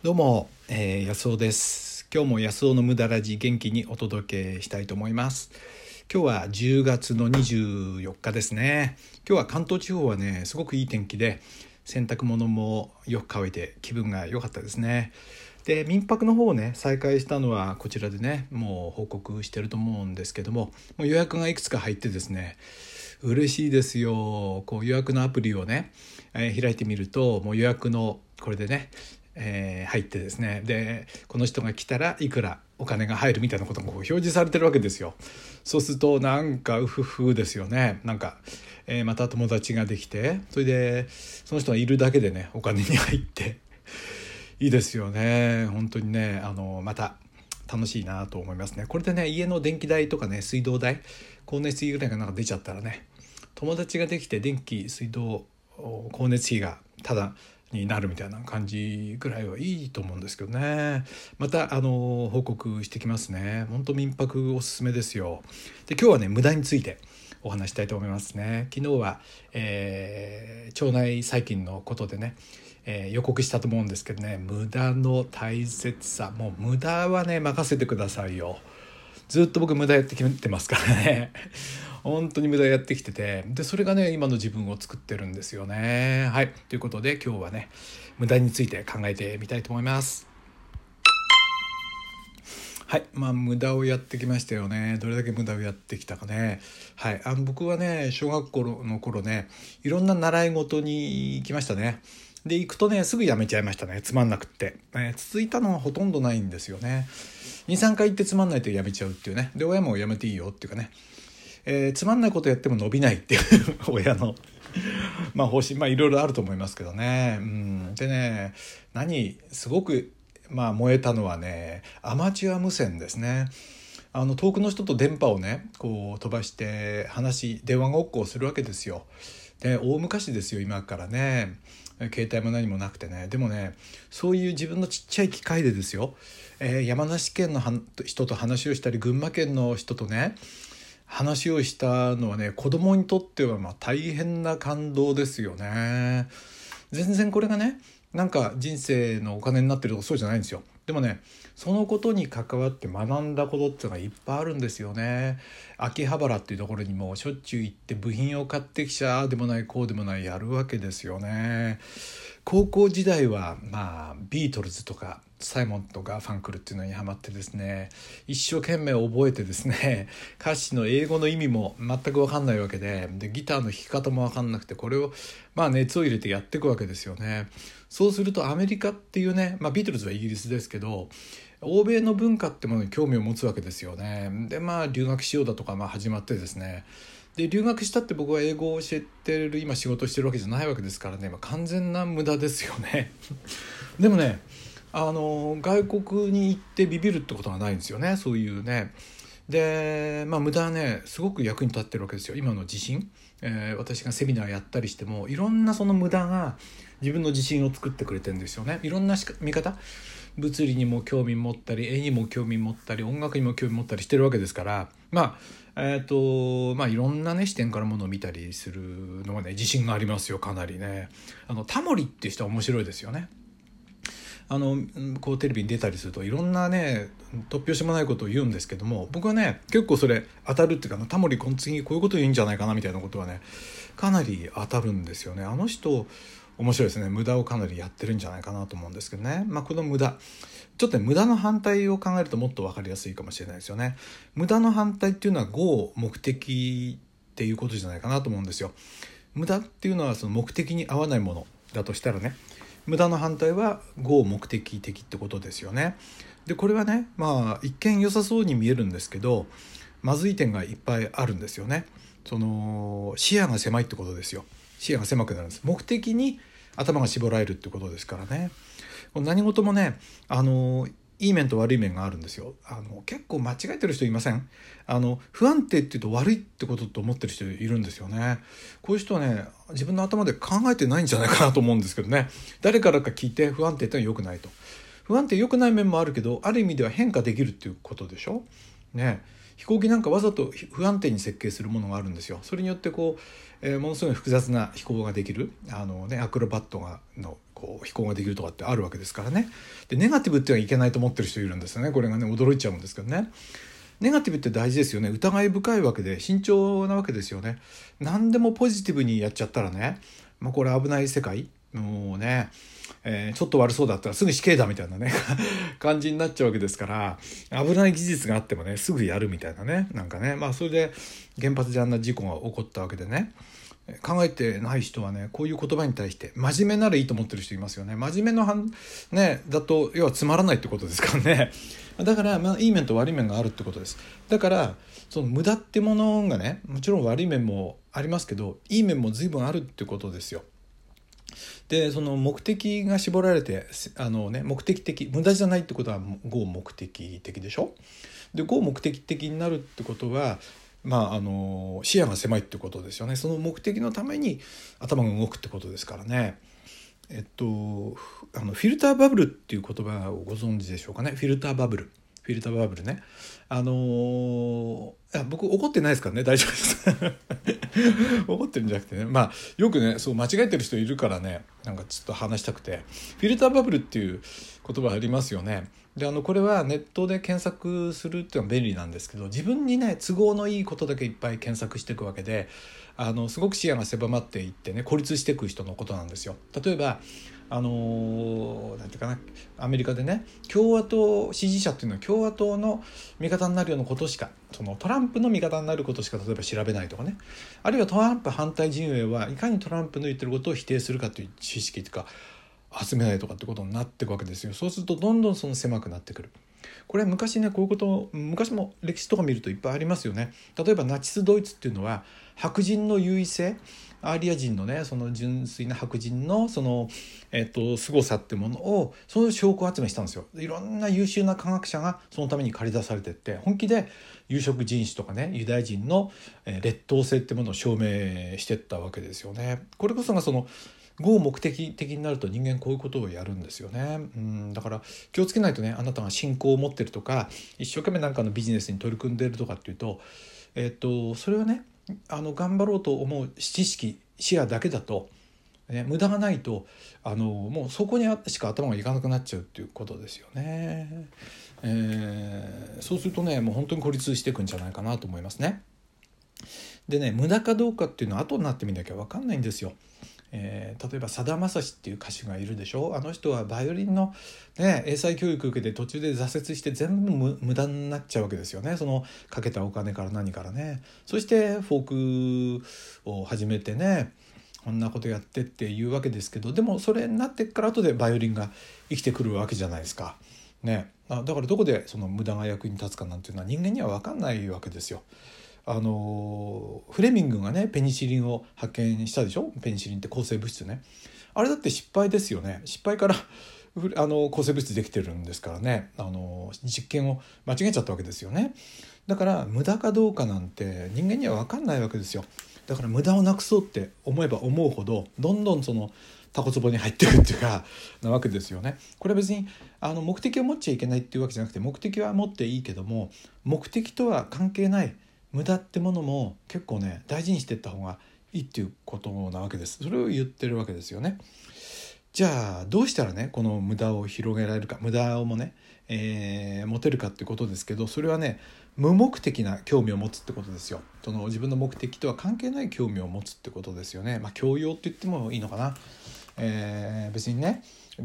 どうも、えー、安尾です。今日も安尾の無駄ラジ元気にお届けしたいと思います。今日は10月の24日ですね。今日は関東地方はねすごくいい天気で洗濯物もよく乾いて気分が良かったですね。で民泊の方をね再開したのはこちらでねもう報告してると思うんですけどももう予約がいくつか入ってですね嬉しいですよ。こう予約のアプリをね、えー、開いてみるともう予約のこれでねえー、入ってですね。でこの人が来たらいくらお金が入るみたいなことがこう表示されてるわけですよ。そうするとなんかうふふですよね。なんか、えー、また友達ができてそれでその人がいるだけでねお金に入っていいですよね。本当にねあのまた楽しいなと思いますね。これでね家の電気代とかね水道代光熱費ぐらいがなんか出ちゃったらね友達ができて電気水道光熱費がただになるみたいな感じぐらいはいいと思うんですけどね。またあの報告してきますね。本当民泊おすすめですよ。で今日はね無駄についてお話したいと思いますね。昨日は、えー、腸内細菌のことでねえー、予告したと思うんですけどね。無駄の大切さ。もう無駄はね任せてくださいよ。ずっと僕無駄やってきてますからね。本当に無駄やってきてて。でそれがね今の自分を作ってるんですよね。はい。ということで今日はね無駄について考えてみたいと思います。はい。まあ無駄をやってきましたよね。どれだけ無駄をやってきたかね。はい。あの僕はね小学校の頃ねいろんな習い事に行きましたね。で行くとねすぐやめちゃいましたね。つまんなくって、えー、続いたのはほとんどないんですよね。23回行ってつまんないとやめちゃうっていうね。で親もやめていいよっていうかね。えー、つまんないことやっても伸びないっていう 親の まあ方針まあいろいろあると思いますけどね。うん、でね何すごくまあ燃えたのはねアマチュア無線ですね。あの遠くの人と電波をねこう飛ばして話電話ごっこをするわけですよ。で大昔ですよ今からね携帯も何もなくてねでもねそういう自分のちっちゃい機械でですよ、えー、山梨県の人と話をしたり群馬県の人とね話をしたのはね子供にとってはま大変な感動ですよね。全然これがねなんか人生のお金になってるとかそうじゃないんですよ。でもねそのことに関わって学んだことっていうのがいっぱいあるんですよね。秋葉原っていうところにもしょっちゅう行って部品を買ってきちゃあでもないこうでもないやるわけですよね。高校時代はまあビートルズとかサイモンとガーファンクルっていうのにハマってですね一生懸命覚えてですね 歌詞の英語の意味も全く分かんないわけででギターの弾き方も分かんなくてこれをまあ熱を入れてやっていくわけですよね。そうするとアメリカっていうね、まあ、ビートルズはイギリスですけど欧米の文化ってものに興味を持つわけですよね。でまあ留学しようだとかまあ始まってですねで留学したって僕は英語を教えてる今仕事してるわけじゃないわけですからね、まあ、完全な無駄ですよね でもねあの外国に行ってビビるってことはないんですよねそういうね。でまあ無駄はねすごく役に立ってるわけですよ今の地震、えー、私がセミナーやったりしてもいろんなその無駄が自分の自信を作ってくれてるんですよね。いろんな見方。物理にも興味持ったり絵にも興味持ったり音楽にも興味持ったりしてるわけですから。まあえーとまあ、いろんな、ね、視点からものを見たりするのはね自信がありますよかなりね。あのタモリっていう人は面白いですよね。あのこうテレビに出たりするといろんなね突拍子もないことを言うんですけども僕はね結構それ当たるっていうかタモリこの次こういうこと言うんじゃないかなみたいなことはねかなり当たるんですよね。あの人面白いですね。無駄をかなりやってるんじゃないかなと思うんですけどね、まあ、この無駄。ちょっとね無駄の反対を考えるともっと分かりやすいかもしれないですよね。無駄の反対っていうのは合目的っていうことじゃないかなと思うんですよ。無駄っていうのはその目的に合わないものだとしたらね無駄の反対は合目的的ってことですよね。でこれはねまあ一見良さそうに見えるんですけどまずい点がいっぱいあるんですよね。その視野が狭いってことですよ。視野が狭くなるんです。目的に頭が絞られるってことですからね。何事もねあのいい面と悪い面があるんですよ。あの結構間違えてる人いません？あの不安定っていうと悪いってことと思ってる人いるんですよね。こういう人はね自分の頭で考えてないんじゃないかなと思うんですけどね。誰からか聞いて不安定ってのは良くないと。不安定良くない面もあるけどある意味では変化できるっていうことでしょ？ね。飛行機なんかわざと不安定に設計するものがあるんですよ。それによってこう、えー、ものすごい複雑な飛行ができる。あの、ね、アクロバットがのこう飛行ができるとかってあるわけですからね。でネガティブっていうのはいけないと思ってる人いるんですよね。これがね驚いちゃうんですけどね。ネガティブって大事ですよね。疑い深いわけで慎重なわけですよね。何でもポジティブにやっちゃったらね、まあ、これ危ない世界。もうねえー、ちょっと悪そうだったらすぐ死刑だみたいなね 感じになっちゃうわけですから危ない技術があってもねすぐやるみたいなねなんかね。まあそれで原発であんな事故が起こったわけでね。考えてない人はねこういう言葉に対して真面目ならいいと思ってる人いますよね。真面目のんねだと要はつまらないってことですからね。だからまあいい面と悪い面があるってことです。だからその無駄ってものがねもちろん悪い面もありますけどいい面も随分あるってことですよ。でその目的が絞られてあの、ね、目的的無駄じゃないってことは合目的的でしょ？で合目的的になるってことはまあ、あの視野が狭いってことですよね。その目的のために頭が動くってことですからね。えっと、あのフィルターバブルっていう言葉をご存知でしょうかね。フィルターバブル。フィルターバブルね。あのー、いや僕怒ってないですからね。大丈夫です。怒ってるんじゃなくてね。まあよくねそう間違えてる人いるからね。なんかちょっと話したくて。フィルターバブルっていう言葉ありますよね。であのこれはネットで検索するっていうのは便利なんですけど自分にね都合のいいことだけいっぱい検索していくわけであのすごく視野が狭まっていってね孤立していく人のことなんですよ。例えばあのなんていうかなアメリカでね共和党支持者っていうのは共和党の味方になるようなことしかそのトランプの味方になることしか例えば調べないとかねあるいはトランプ反対陣営はいかにトランプの言ってることを否定するかという知識というか集めないとかってことになっていくわけですよ。そうするとどんどんその狭くなってくる。これ昔ねこういうこと昔も歴史とか見るといっぱいありますよね。例えばナチスドイツっていうのは白人の優位性アーリア人のねその純粋な白人のその、えっと、凄さってものをその証拠集めしたんですよ。いろんな優秀な科学者がそのために駆り出されてって本気で有色人種とかねユダヤ人の劣等性ってものを証明してったわけですよね。これこそがその合目的的になると人間こういうことをやるんですよね。うんだから気をつけないとねあなたが信仰を持ってるとか一生懸命なんかのビジネスに取り組んでるとかっていうと、えっとそれはねあの頑張ろうと思う知識視野だけだと、ね、無駄がないとあのもうそこにしか頭がいかなくなっちゃうっていうことですよね。えー、そうするとねもう本当に孤立していくんじゃないかなと思いますね。でね無駄かどうかっていうのは後になってみなきゃ分かんないんですよ。えー、例えばさだまさしっていう歌手がいるでしょ？あの人はバイオリンの、ね、英才教育受けて途中で挫折して全部無駄になっちゃうわけですよねそのかけたお金から何からねそしてフォークを始めてねこんなことやってっていうわけですけどでもそれになってから後でバイオリンが生きてくるわけじゃないですか。ね、だからどこでその無駄が役に立つかなんていうのは人間には分かんないわけですよ。あのフレミングがねペニシリンを発見したでしょ？ペニシリンって抗生物質ね。あれだって失敗ですよね。失敗からあの抗生物質できてるんですからね。あの実験を間違えちゃったわけですよね。だから無駄かどうかなんて人間には分かんないわけですよ。だから無駄をなくそうって思えば思うほどどんどんそのタコツボに入っていくっていうかなわけですよね。これ別にあの目的を持っちゃいけないっていうわけじゃなくて目的は持っていいけども目的とは関係ない無駄ってものも結構ね大事にしていった方がいいっていうことなわけです。それを言ってるわけですよね。じゃあどうしたらねこの無駄を広げられるか無駄をもね、えー、持てるかってことですけどそれはね無目的な興味を持つってことですよ。その自分の目的とは関係ない興味を持つってことですよね。まあ教養って言ってもいいのかな、えー、別にね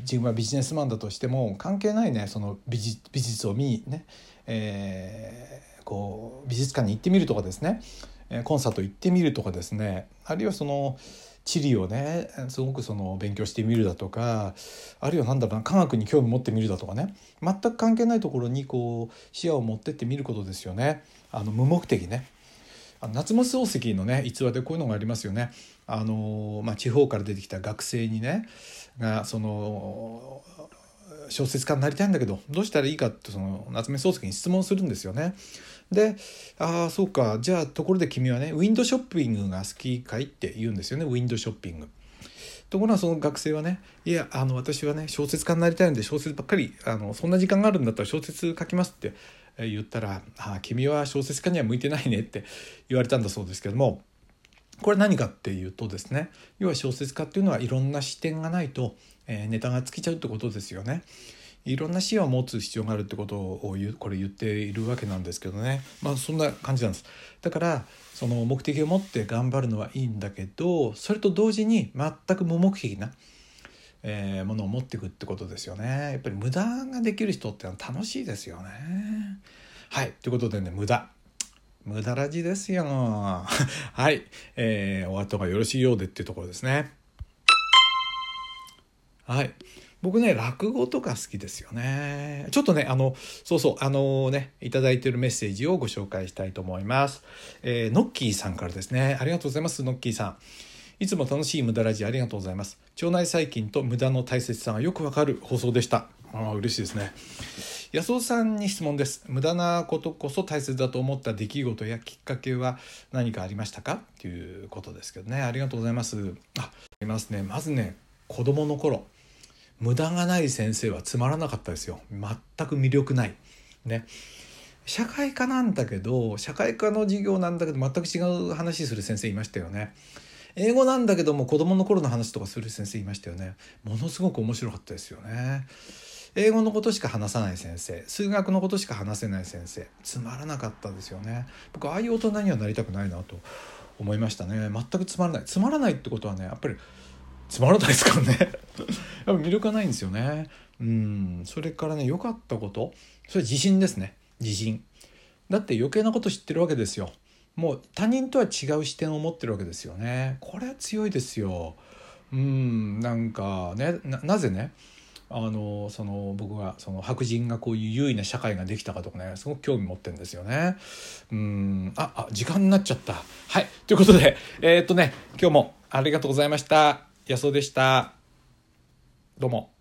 自分はビジネスマンだとしても関係ないねその美術を見にね、えーこう美術館に行ってみるとかですね。コンサート行ってみるとかですね。あるいはその地理をねすごくその勉強してみるだとかあるいは何だろうな科学に興味持ってみるだとかね。全く関係ないところにこう視野を持ってってみることですよね。あの無目的ね。夏目漱石のね逸話でこういうのがありますよね。あの、まあ、地方から出てきた学生にねがその小説家になりたいんだけどどうしたらいいかってその夏目漱石に質問するんですよね。で「ああそうかじゃあところで君はねウィンドショッピングが好きかい?」って言うんですよねウィンドショッピング。ところがその学生はね「いやあの私はね小説家になりたいんで小説ばっかりあのそんな時間があるんだったら小説書きます」って言ったら「ああ君は小説家には向いてないね」って 言われたんだそうですけどもこれ何かっていうとですね要は小説家っていうのはいろんな視点がないとえー、ネタが尽きちゃうってことですよね。いろんな視野を持つ必要があるってことをこれ言っているわけなんですけどね。まあそんな感じなんです。だからその目的を持って頑張るのはいいんだけどそれと同時に全く無目的な、えー、ものを持っていくってことですよね。やっぱり無駄ができる人ってのは楽しいですよね。はい。ということでね無駄。無駄ラジですよ。はい、えー、お後がよろしいようでっていうところですね。はい。僕ね落語とか好きですよね。ちょっとねあのそうそうあのね頂いてるメッセージをご紹介したいと思います、えー、ノッキーさんからですね。ありがとうございますノッキーさん。いつも楽しい無駄ラジありがとうございます。腸内細菌と無駄の大切さがよくわかる放送でした。あ嬉しいですね。安尾さんに質問です。無駄なことこそ大切だと思った出来事やきっかけは何かありましたか？ということですけどね。ありがとうございます。あありますね。まずね子供の頃。無駄がない先生はつまらなかったですよ。全く魅力ない。ね。社会科なんだけど社会科の授業なんだけど全く違う話する先生いましたよね。英語なんだけども子供の頃の話とかする先生いましたよね。ものすごく面白かったですよね。英語のことしか話さない先生。数学のことしか話せない先生。つまらなかったですよね。僕ああいう大人にはなりたくないなと思いましたね。全くつまらない。つまらないってことはねやっぱりつまらないですからね。やっぱ魅力がないんですよね。うん。それからね良かったこと。それ自信ですね。自信。だって余計なこと知ってるわけですよ。もう他人とは違う視点を持ってるわけですよね。これは強いですよ。うん。なんかねなぜねあのその僕がその白人がこういう優位な社会ができたかとかねすごく興味持ってるんですよね。うん。ああ時間になっちゃった。はい。ということでえー、っとね今日もありがとうございました。安尾でした。どうも。